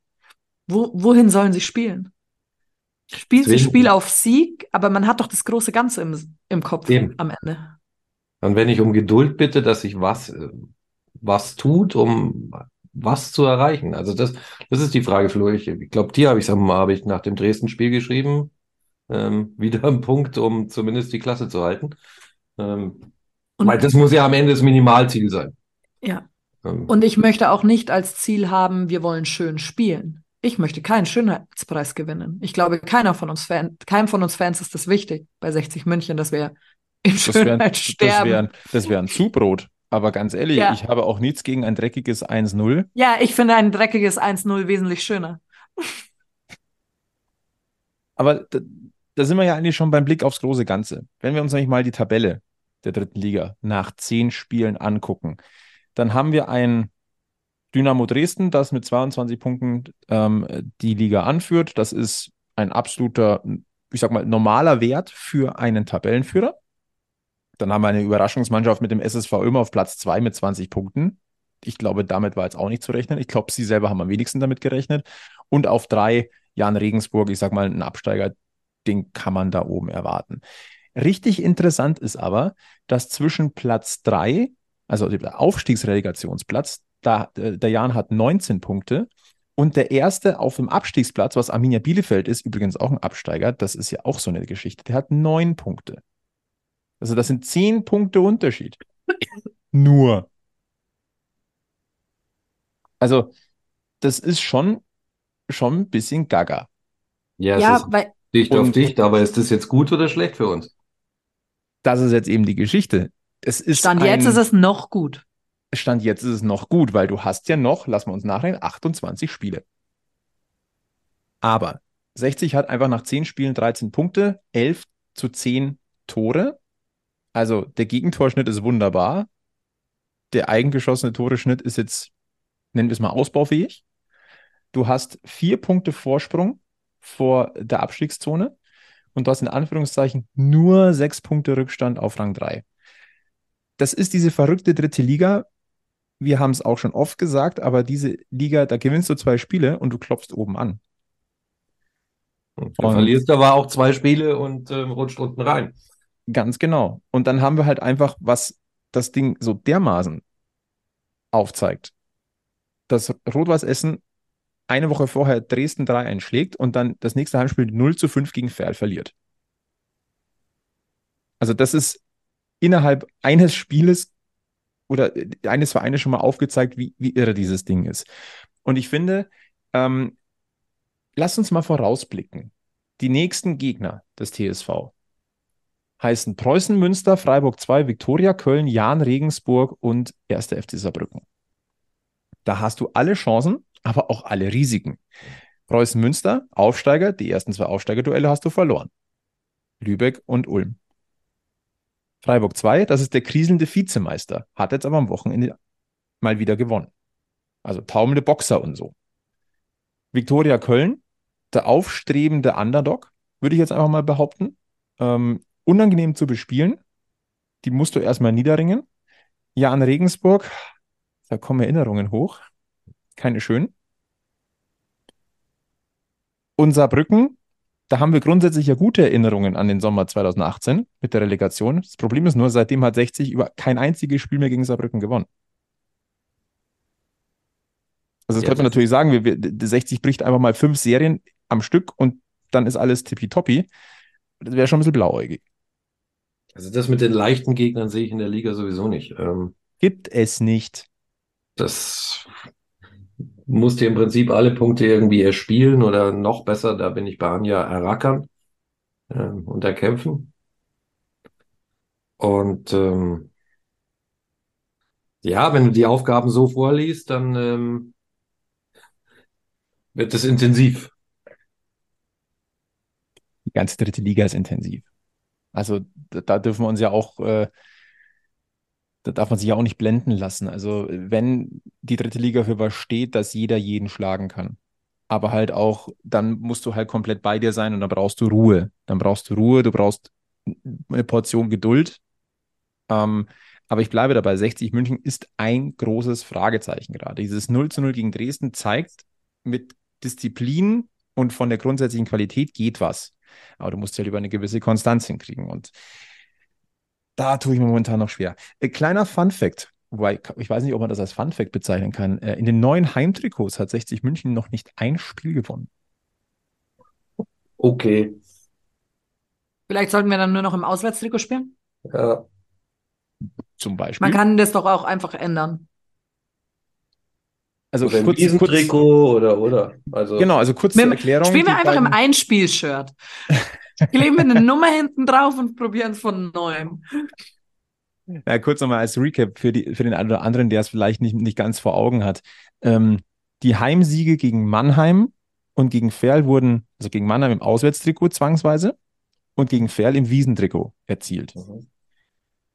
wo, wohin sollen sie spielen? Spielt sie Spiel auf Sieg, aber man hat doch das große Ganze im, im Kopf Eben. am Ende. Und wenn ich um Geduld bitte, dass sich was, äh, was tut, um was zu erreichen. Also das, das ist die Frage, Flo. Ich, ich glaube, dir habe ich am Abend nach dem Dresden-Spiel geschrieben. ähm, wieder ein Punkt, um zumindest die Klasse zu halten. Ähm, weil das muss ja am Ende das Minimalziel sein. Ja. Ähm, Und ich möchte auch nicht als Ziel haben, wir wollen schön spielen. Ich möchte keinen Schönheitspreis gewinnen. Ich glaube, keiner von uns Fan, keinem von uns Fans ist das wichtig bei 60 München, dass wir in Das wäre Schönheit das sterben. wär, ein- das wär ein Zubrot. Aber ganz ehrlich, Ja. ich habe auch nichts gegen ein dreckiges 1-0. Ja, ich finde ein dreckiges 1-0 wesentlich schöner. Aber da, da sind wir ja eigentlich schon beim Blick aufs große Ganze. Wenn wir uns nämlich mal die Tabelle der dritten Liga nach zehn Spielen angucken, dann haben wir ein Dynamo Dresden, das mit 22 Punkten ähm, die Liga anführt. Das ist ein absoluter, ich sag mal, normaler Wert für einen Tabellenführer. Dann haben wir eine Überraschungsmannschaft mit dem SSV Ulm auf Platz 2 mit 20 Punkten. Ich glaube, damit war jetzt auch nicht zu rechnen. Ich glaube, sie selber haben am wenigsten damit gerechnet. Und auf drei Jan Regensburg, ich sag mal, ein Absteiger, den kann man da oben erwarten. Richtig interessant ist aber, dass zwischen Platz 3, also der Aufstiegsrelegationsplatz, da, äh, der Jan hat 19 Punkte und der erste auf dem Abstiegsplatz, was Arminia Bielefeld ist, übrigens auch ein Absteiger, das ist ja auch so eine Geschichte, der hat neun Punkte. Also das sind zehn Punkte Unterschied. Nur. Also das ist schon, schon ein bisschen gaga. ja, es Ja, ist weil dicht auf dicht, aber ist das jetzt gut oder schlecht für uns? Das ist jetzt eben die Geschichte. Es ist Stand ein, jetzt ist es noch gut. Stand jetzt ist es noch gut, weil du hast ja noch, lassen wir uns nachrechnen, 28 Spiele. Aber 60 hat einfach nach 10 Spielen 13 Punkte, 11 zu 10 Tore. Also der Gegentorschnitt ist wunderbar. Der eigengeschossene Toreschnitt ist jetzt, nennen wir es mal, ausbaufähig. Du hast vier Punkte Vorsprung vor der Abstiegszone und du hast in Anführungszeichen nur sechs Punkte Rückstand auf Rang 3. Das ist diese verrückte dritte Liga. Wir haben es auch schon oft gesagt, aber diese Liga, da gewinnst du zwei Spiele und du klopfst oben an. Und du Und- verlierst aber auch zwei Spiele und ähm, rutscht unten rein. Ganz genau. Und dann haben wir halt einfach, was das Ding so dermaßen aufzeigt, dass Rot-Weiß Essen eine Woche vorher Dresden 3 einschlägt und dann das nächste Heimspiel 0 zu 5 gegen Ferl verliert. Also das ist innerhalb eines Spieles oder eines Vereines schon mal aufgezeigt, wie, wie irre dieses Ding ist. Und ich finde, ähm, lass uns mal vorausblicken. Die nächsten Gegner des TSV heißen Preußen Münster, Freiburg 2, Viktoria Köln, Jahn Regensburg und 1. FC Saarbrücken. Da hast du alle Chancen, aber auch alle Risiken. Preußen Münster, Aufsteiger, die ersten zwei Aufsteigerduelle hast du verloren. Lübeck und Ulm. Freiburg 2, das ist der kriselnde Vizemeister, hat jetzt aber am Wochenende mal wieder gewonnen. Also taumelnde Boxer und so. Viktoria Köln, der aufstrebende Underdog, würde ich jetzt einfach mal behaupten. Ähm, unangenehm zu bespielen. Die musst du erstmal niederringen. Jan Regensburg, da kommen Erinnerungen hoch. Keine schönen. Und Saarbrücken, da haben wir grundsätzlich ja gute Erinnerungen an den Sommer 2018 mit der Relegation. Das Problem ist nur, seitdem hat 60 über kein einziges Spiel mehr gegen Saarbrücken gewonnen. Also das Ja, könnte man natürlich sagen, wir, wir, die 60 bricht einfach mal fünf Serien am Stück und dann ist alles tippitoppi. Das wäre schon ein bisschen blauäugig. Also das mit den leichten Gegnern sehe ich in der Liga sowieso nicht. Ähm, Gibt es nicht. das musst dir im Prinzip alle Punkte irgendwie erspielen oder noch besser, da bin ich bei Anja errackern ähm, und erkämpfen. Und ähm, ja, wenn du die Aufgaben so vorliest, dann ähm, wird es intensiv. Die ganze dritte Liga ist intensiv. Also da, da dürfen wir uns ja auch, äh, da darf man sich ja auch nicht blenden lassen. Also wenn die dritte Liga für was steht, dass jeder jeden schlagen kann. Aber halt auch, dann musst du halt komplett bei dir sein und dann brauchst du Ruhe. Dann brauchst du Ruhe, du brauchst eine Portion Geduld. Ähm, aber ich bleibe dabei, 60 München ist ein großes Fragezeichen gerade. Dieses 0 zu 0 gegen Dresden zeigt, mit Disziplin und von der grundsätzlichen Qualität geht was. Aber du musst ja lieber eine gewisse Konstanz hinkriegen. Und da tue ich mir momentan noch schwer. Äh, kleiner Fun Fact, wobei ich weiß nicht, ob man das als Fun Fact bezeichnen kann. Äh, in den neuen Heimtrikots hat 60 München noch nicht ein Spiel gewonnen. Okay. Vielleicht sollten wir dann nur noch im Auswärtstrikot spielen. Ja. Zum Beispiel. Man kann das doch auch einfach ändern. also Oder ein kurz, kurz, Riesentrikot oder, oder. Also, genau, also kurz Mit zur Erklärung. Spielen wir einfach im beiden- Einspiel-Shirt. Kleben wir eine Nummer hinten drauf und probieren es von neuem. Ja, kurz nochmal als Recap für, die, für den einen oder anderen, der es vielleicht nicht, nicht ganz vor Augen hat. Ähm, die Heimsiege gegen Mannheim und gegen Ferl wurden, also gegen Mannheim im Auswärtstrikot zwangsweise und gegen Ferl im Wiesentrikot erzielt. Mhm.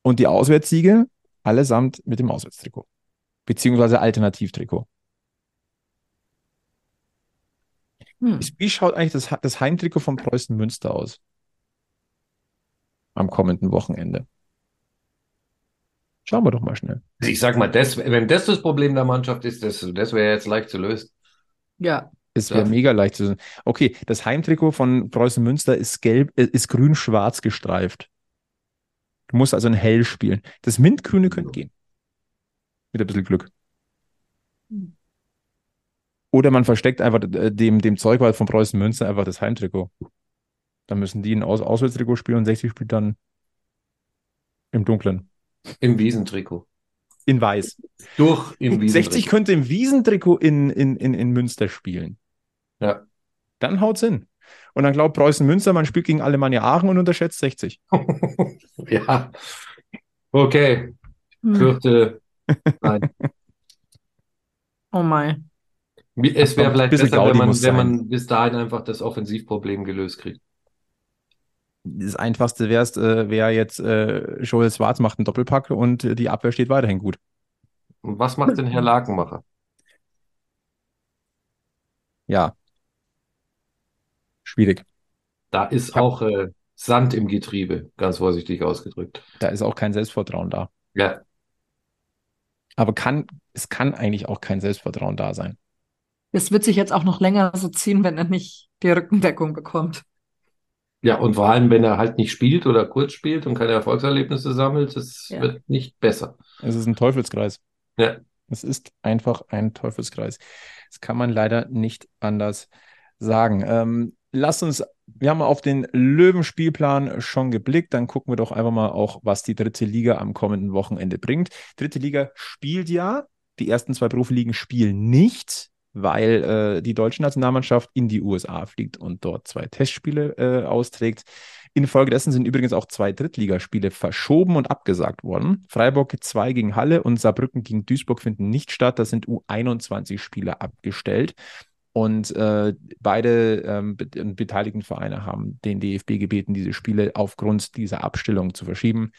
Und die Auswärtssiege allesamt mit dem Auswärtstrikot. Beziehungsweise Alternativtrikot. Hm. Wie schaut eigentlich das, das Heimtrikot von Preußen Münster aus? Am kommenden Wochenende. Schauen wir doch mal schnell. Ich sag mal, das, wenn das das Problem der Mannschaft ist, das, das wäre jetzt leicht zu lösen. Ja. Es wäre Ja. mega leicht zu sehen. Okay, das Heimtrikot von Preußen Münster ist gelb, äh, ist grün-schwarz gestreift. Du musst also ein Hell spielen. Das Mintgrüne könnte gehen. Mit ein bisschen Glück. Hm. Oder man versteckt einfach äh, dem, dem Zeugwald von Preußen Münster einfach das Heimtrikot. Dann müssen die ein Aus Auswärtstrikot spielen und 60 spielt dann im Dunklen. Im Wiesentrikot. In weiß. Durch im 60 Wiesentrikot. könnte im Wiesentrikot in, in, in, in Münster spielen. Ja. Dann haut's hin. Und dann glaubt Preußen Münster, man spielt gegen Alemannia Aachen und unterschätzt 60. ja. Okay. Hm. Fürchte, nein. Oh mein. Es wäre vielleicht besser, wenn Gaudi man, muss wenn man bis dahin einfach das Offensivproblem gelöst kriegt. Das Einfachste wär's, äh, wäre jetzt, äh, Joel Schwarz macht einen Doppelpack und äh, die Abwehr steht weiterhin gut. Und was macht denn Herr Lakenmacher? Ja. Schwierig. Da ist Ja. auch äh, Sand im Getriebe, ganz vorsichtig ausgedrückt. Da ist auch kein Selbstvertrauen da. Ja. Aber kann, es kann eigentlich auch kein Selbstvertrauen da sein. Das wird sich jetzt auch noch länger so ziehen, wenn er nicht die Rückendeckung bekommt. Ja, und vor allem, wenn er halt nicht spielt oder kurz spielt und keine Erfolgserlebnisse sammelt, das Ja. wird nicht besser. Es ist ein Teufelskreis. Ja. Es ist einfach ein Teufelskreis. Das kann man leider nicht anders sagen. Ähm, lasst uns, wir haben auf den Löwenspielplan schon geblickt, dann gucken wir doch einfach mal auch, was die dritte Liga am kommenden Wochenende bringt. Dritte Liga spielt ja, die ersten zwei Profiligen spielen nicht, weil äh, die deutsche Nationalmannschaft in die USA fliegt und dort zwei Testspiele äh, austrägt. Infolgedessen sind übrigens auch zwei Drittligaspiele verschoben und abgesagt worden. Freiburg 2 gegen Halle und Saarbrücken gegen Duisburg finden nicht statt. Das sind U21-Spiele abgestellt. Und äh, beide ähm, be beteiligten Vereine haben den DFB gebeten, diese Spiele aufgrund dieser Abstellung zu verschieben.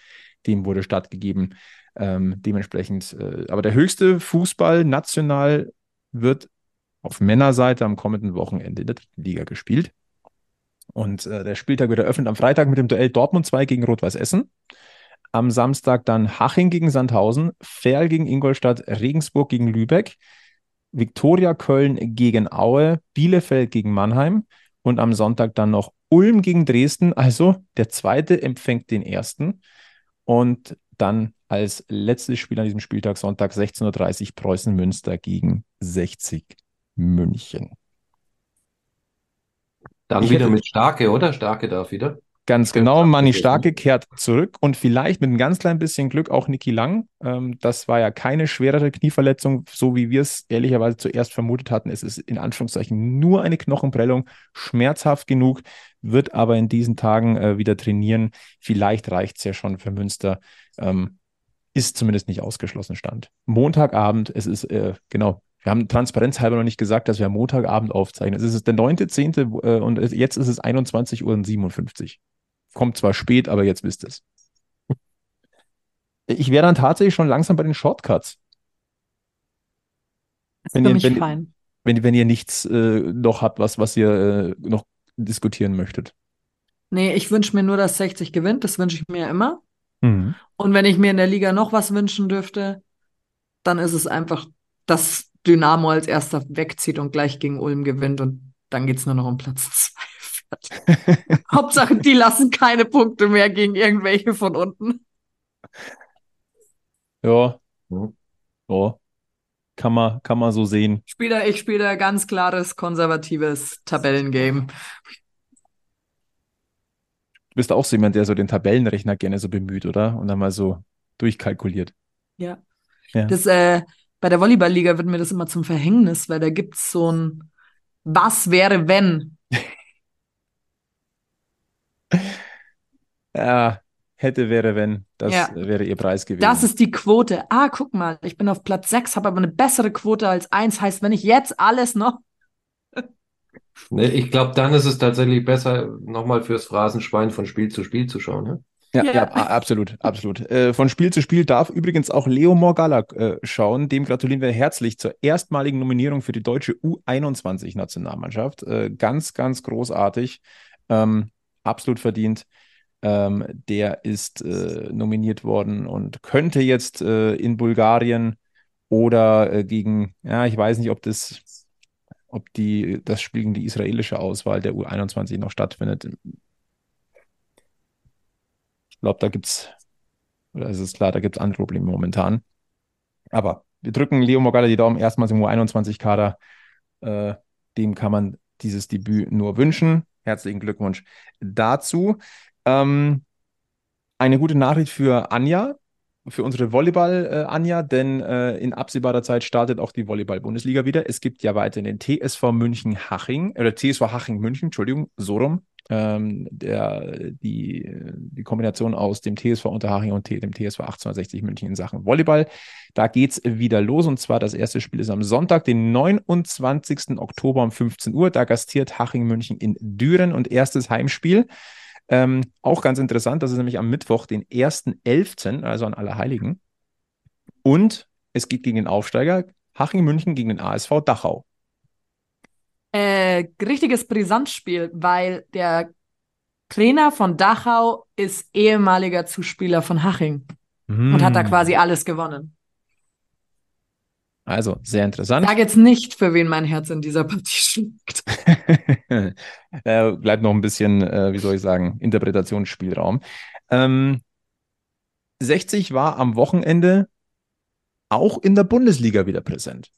Dem wurde stattgegeben. Ähm, dementsprechend, äh, aber der höchste Fußball national wird auf Männerseite am kommenden Wochenende in der dritten Liga gespielt. Und äh, der Spieltag wird eröffnet am Freitag mit dem Duell Dortmund 2 gegen Rot-Weiß Essen. Am Samstag dann Haching gegen Sandhausen, Ferl gegen Ingolstadt, Regensburg gegen Lübeck, Viktoria Köln gegen Aue, Bielefeld gegen Mannheim und am Sonntag dann noch Ulm gegen Dresden. Also der zweite empfängt den ersten. Und dann als letztes Spiel an diesem Spieltag Sonntag 16.30 Uhr Preußen Münster gegen 60 München. Dann Ich wieder mit Starke, oder? Starke darf wieder. Ganz genau, Manni Starke kehrt zurück und vielleicht mit ein ganz klein bisschen Glück auch Niki Lang. Ähm, das war ja keine schwerere Knieverletzung, so wie wir es ehrlicherweise zuerst vermutet hatten. Es ist in Anführungszeichen nur eine Knochenprellung, schmerzhaft genug, wird aber in diesen Tagen äh, wieder trainieren. Vielleicht reicht es ja schon für Münster. Ähm, ist zumindest nicht ausgeschlossen stand. Montagabend, es ist, äh, genau, wir haben transparenzhalber noch nicht gesagt, dass wir am Montagabend aufzeichnen. Es ist der 9.10. Äh, und jetzt ist es 21.57 Uhr. Kommt zwar spät, aber jetzt wisst es. Ich wäre dann tatsächlich schon langsam bei den Shortcuts. Wenn ihr- wenn- fein. Wenn, wenn ihr nichts äh, noch habt, was, was ihr äh, noch diskutieren möchtet. Nee, ich wünsche mir nur, dass 60 gewinnt. Das wünsche ich mir immer. Mhm. Und wenn ich mir in der Liga noch was wünschen dürfte, dann ist es einfach, dass Dynamo als erster wegzieht und gleich gegen Ulm gewinnt und dann geht es nur noch um Platz zwei. Fertig. Hauptsache, die lassen keine Punkte mehr gegen irgendwelche von unten. Ja. Ja. Kann man, kann man so sehen. Ich spiele da, ich spiele da ganz klares, konservatives Tabellengame. bist auch so jemand, der so den Tabellenrechner gerne so bemüht, oder? Und dann mal so durchkalkuliert. Ja. Ja. Das, äh, bei der Volleyballliga wird mir das immer zum Verhängnis, weil da gibt es so ein Was wäre, wenn? Ja, hätte, wäre, wenn. Das Ja. wäre ihr Preis gewesen. Das ist die Quote. Ah, guck mal, ich bin auf Platz 6, habe aber eine bessere Quote als 1. Heißt, wenn ich jetzt alles noch. Ne, ich glaube, dann ist es tatsächlich besser, nochmal fürs Phrasenschwein von Spiel zu Spiel zu schauen. Ne? Ja, Ja. ja. absolut, absolut. Äh, von Spiel zu Spiel darf übrigens auch Leo Morgalla äh, schauen. Dem gratulieren wir herzlich zur erstmaligen Nominierung für die deutsche U21-Nationalmannschaft. Äh, ganz, ganz großartig. Ähm, absolut verdient. Ähm, der ist äh, nominiert worden und könnte jetzt äh, in Bulgarien oder äh, gegen, ja, ich weiß nicht, ob das, ob die, das Spiel gegen die israelische Auswahl der U21 noch stattfindet. Glaube, da gibt es, oder es ist klar, da gibt es andere Probleme momentan. Aber wir drücken Leo Morgalla die Daumen erstmals im U21-Kader. Äh, dem kann man dieses Debüt nur wünschen. Herzlichen Glückwunsch dazu. Ähm, eine gute Nachricht für Anja, für unsere Volleyball-Anja, denn äh, in absehbarer Zeit startet auch die Volleyball-Bundesliga wieder. Es gibt ja weiterhin den TSV München Haching, oder TSV Haching München, Entschuldigung, so rum. Ähm, der, die, die Kombination aus dem TSV Unterhaching und dem TSV 1860 München in Sachen Volleyball. Da geht's wieder los und zwar das erste Spiel ist am Sonntag, den 29. Oktober um 15 Uhr. Da gastiert Haching München in Düren und erstes Heimspiel. Ähm, auch ganz interessant, das ist nämlich am Mittwoch, den 1.11., also an Allerheiligen. Und es geht gegen den Aufsteiger Haching München gegen den ASV Dachau. Äh, richtiges Brisanzspiel, weil der Trainer von Dachau ist ehemaliger Zuspieler von Haching und hat da Hm. quasi alles gewonnen. Also sehr interessant. Sag jetzt nicht, für wen mein Herz in dieser Partie schlägt. äh, bleibt noch ein bisschen, äh, wie soll ich sagen, Interpretationsspielraum. Ähm, 60 war am Wochenende auch in der Bundesliga wieder präsent.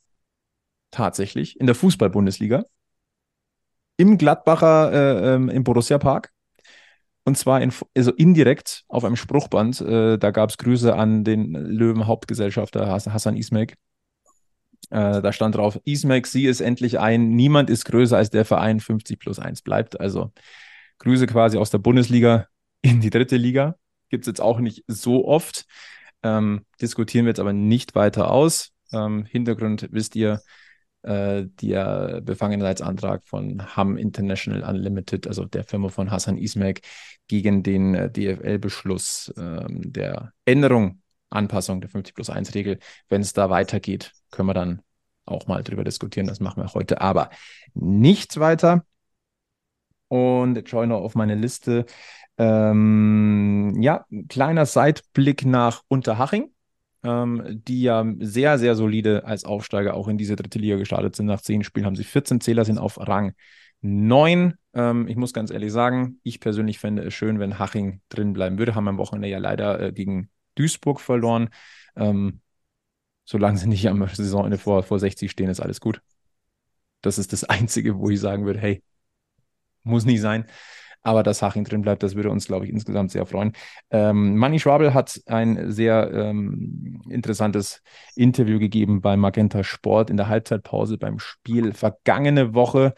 Tatsächlich, in der Fußball-Bundesliga. Im Gladbacher, äh, ähm, im Borussia Park. Und zwar in, also indirekt auf einem Spruchband. Äh, da gab es Grüße an den Löwen-Hauptgesellschafter Hass- Hassan Ismek. Äh, da stand drauf, Ismek, sieh es endlich ein, niemand ist größer als der Verein, 50 plus 1 bleibt. Also Grüße quasi aus der Bundesliga in die dritte Liga. Gibt es jetzt auch nicht so oft. Ähm, diskutieren wir jetzt aber nicht weiter aus. Ähm, Hintergrund wisst ihr, äh, der Befangenheitsantrag von Ham International Unlimited, also der Firma von Hassan Ismek, gegen den äh, DFL-Beschluss ähm, der Änderung, Anpassung der 50 plus 1 Regel. Wenn es da weitergeht, können wir dann auch mal drüber diskutieren. Das machen wir heute aber nicht weiter. Und jetzt schaue ich noch auf meine Liste. Ähm, ja, ein kleiner Seitblick nach Unterhaching, ähm, die ja sehr, sehr solide als Aufsteiger auch in diese dritte Liga gestartet sind. Nach zehn Spielen haben sie 14 Zähler, sind auf Rang 9. Ähm, ich muss ganz ehrlich sagen, ich persönlich fände es schön, wenn Haching drin bleiben würde. Haben am Wochenende ja leider äh, gegen Duisburg verloren. Ähm, solange sie nicht am Saisonende vor, vor 60 stehen, ist alles gut. Das ist das Einzige, wo ich sagen würde, hey, muss nicht sein. Aber dass Haching drin bleibt, das würde uns, glaube ich, insgesamt sehr freuen. Ähm, Manni Schwabel hat ein sehr ähm, interessantes Interview gegeben bei Magenta Sport in der Halbzeitpause beim Spiel vergangene Woche.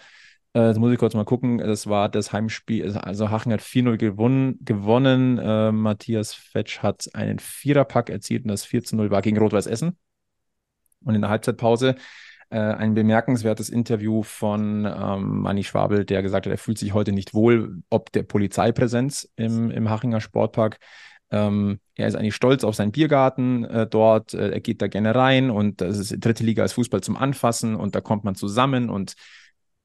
Äh, das muss ich kurz mal gucken. Das war das Heimspiel. Also Haching hat 4-0 gewonnen. gewonnen. Äh, Matthias Fetsch hat einen Viererpack erzielt und das 4-0 war gegen Rot-Weiß Essen. Und in der Halbzeitpause äh, ein bemerkenswertes Interview von ähm, Manni Schwabel, der gesagt hat, er fühlt sich heute nicht wohl, ob der Polizeipräsenz im, im Hachinger Sportpark. Ähm, er ist eigentlich stolz auf seinen Biergarten äh, dort. Äh, er geht da gerne rein und das ist dritte Liga als Fußball zum Anfassen und da kommt man zusammen und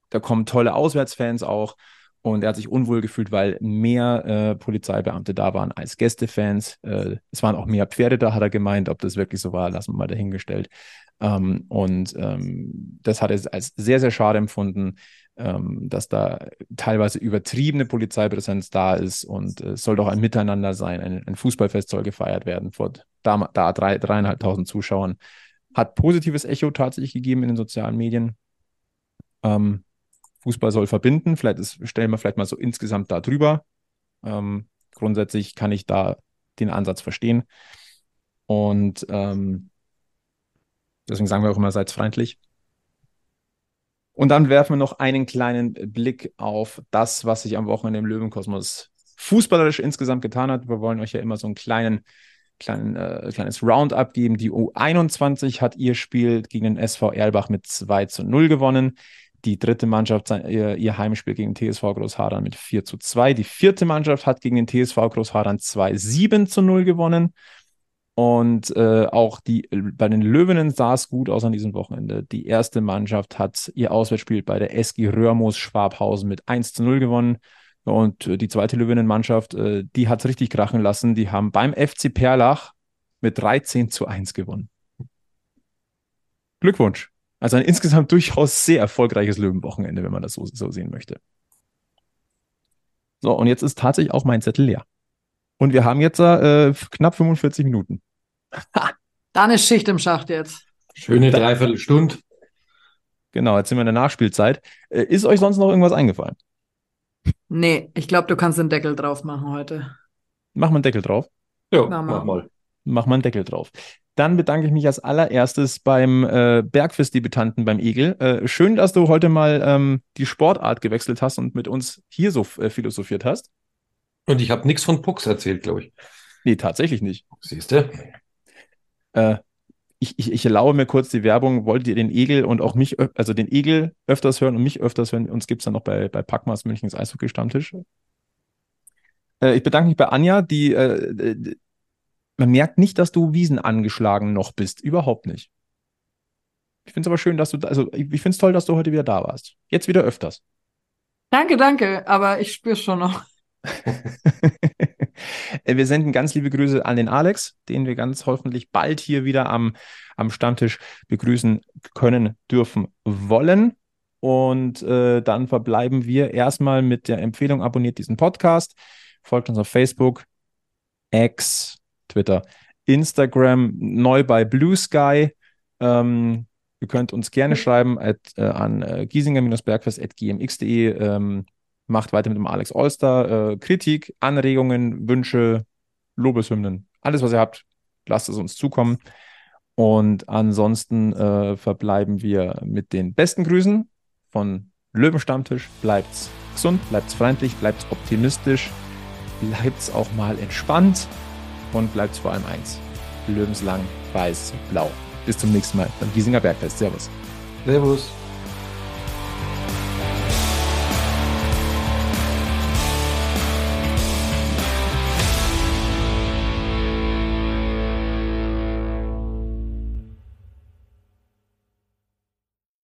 da kommen tolle Auswärtsfans auch. Und er hat sich unwohl gefühlt, weil mehr äh, Polizeibeamte da waren als Gästefans. Äh, es waren auch mehr Pferde da, hat er gemeint. Ob das wirklich so war, lassen wir mal dahingestellt. Ähm, und ähm, das hat er als sehr, sehr schade empfunden, ähm, dass da teilweise übertriebene Polizeipräsenz da ist und es soll doch ein Miteinander sein. Ein, ein, Fußballfest soll gefeiert werden vor da, da drei, dreieinhalbtausend Zuschauern. Hat positives Echo tatsächlich gegeben in den sozialen Medien. Ähm, Fußball soll verbinden. Vielleicht ist, stellen wir vielleicht mal so insgesamt da drüber. Ähm, grundsätzlich kann ich da den Ansatz verstehen. Und ähm, deswegen sagen wir auch immer, seid freundlich. Und dann werfen wir noch einen kleinen Blick auf das, was sich am Wochenende im Löwenkosmos fußballerisch insgesamt getan hat. Wir wollen euch ja immer so einen kleinen, kleinen äh, kleines Roundup geben. Die U21 hat ihr Spiel gegen den SV Erlbach mit 2 zu 0 gewonnen. Die dritte Mannschaft ihr, ihr Heimspiel gegen den TSV Großhadern mit 4 zu 2. Die vierte Mannschaft hat gegen den TSV Großhadern 2 7 zu 0 gewonnen. Und äh, auch die, bei den Löwinnen sah es gut aus an diesem Wochenende. Die erste Mannschaft hat ihr Auswärtsspiel bei der SG Röhrmoos Schwabhausen mit 1 zu 0 gewonnen. Und äh, die zweite Löwinnen-Mannschaft, äh, die hat es richtig krachen lassen. Die haben beim FC Perlach mit 13 zu 1 gewonnen. Glückwunsch. Also ein insgesamt durchaus sehr erfolgreiches Löwenwochenende, wenn man das so, so sehen möchte. So, und jetzt ist tatsächlich auch mein Zettel leer. Und wir haben jetzt äh, knapp 45 Minuten. Dann ist Schicht im Schacht jetzt. Schöne Dreiviertelstunde. Genau, jetzt sind wir in der Nachspielzeit. Äh, ist euch sonst noch irgendwas eingefallen? Nee, ich glaube, du kannst den Deckel drauf machen heute. Mach mal einen Deckel drauf. Ja, mach mal. mal. Mach mal einen Deckel drauf. Dann bedanke ich mich als allererstes beim äh, Bergfest-Debütanten beim Egel. Äh, schön, dass du heute mal ähm, die Sportart gewechselt hast und mit uns hier so äh, philosophiert hast. Und ich habe nichts von Pucks erzählt, glaube ich. Nee, tatsächlich nicht. Siehst du? Äh, ich, ich, ich erlaube mir kurz die Werbung. Wollt ihr den Egel und auch mich, also den Egel öfters hören und mich öfters hören? Uns gibt es dann noch bei, bei Packmas Münchens Eishockey-Stammtisch. Äh, ich bedanke mich bei Anja, die, äh, man merkt nicht, dass du Wiesen angeschlagen noch bist. Überhaupt nicht. Ich finde es aber schön, dass du, da, also ich, ich finde es toll, dass du heute wieder da warst. Jetzt wieder öfters. Danke, danke, aber ich spüre schon noch. Äh, Wir senden ganz liebe Grüße an den Alex, den wir ganz hoffentlich bald hier wieder am, am Stammtisch begrüßen können, dürfen, wollen. Und äh, dann verbleiben wir erstmal mit der Empfehlung, abonniert diesen Podcast, folgt uns auf Facebook, X, Twitter, Instagram, neu bei Blue Sky. Ähm, ihr könnt uns gerne schreiben at, äh, an äh, giesinger-bergfest.gmx.de. Ähm, macht weiter mit dem Alex Allstar. Äh, Kritik, Anregungen, Wünsche, Lobeshymnen, alles, was ihr habt, lasst es uns zukommen. Und ansonsten äh, verbleiben wir mit den besten Grüßen von Löwenstammtisch. Bleibt's gesund, bleibt's freundlich, bleibt's optimistisch, bleibt's auch mal entspannt und bleibt's vor allem eins. Löwenslang, weiß, blau. Bis zum nächsten Mal beim Giesinger Bergfest. Servus. Servus.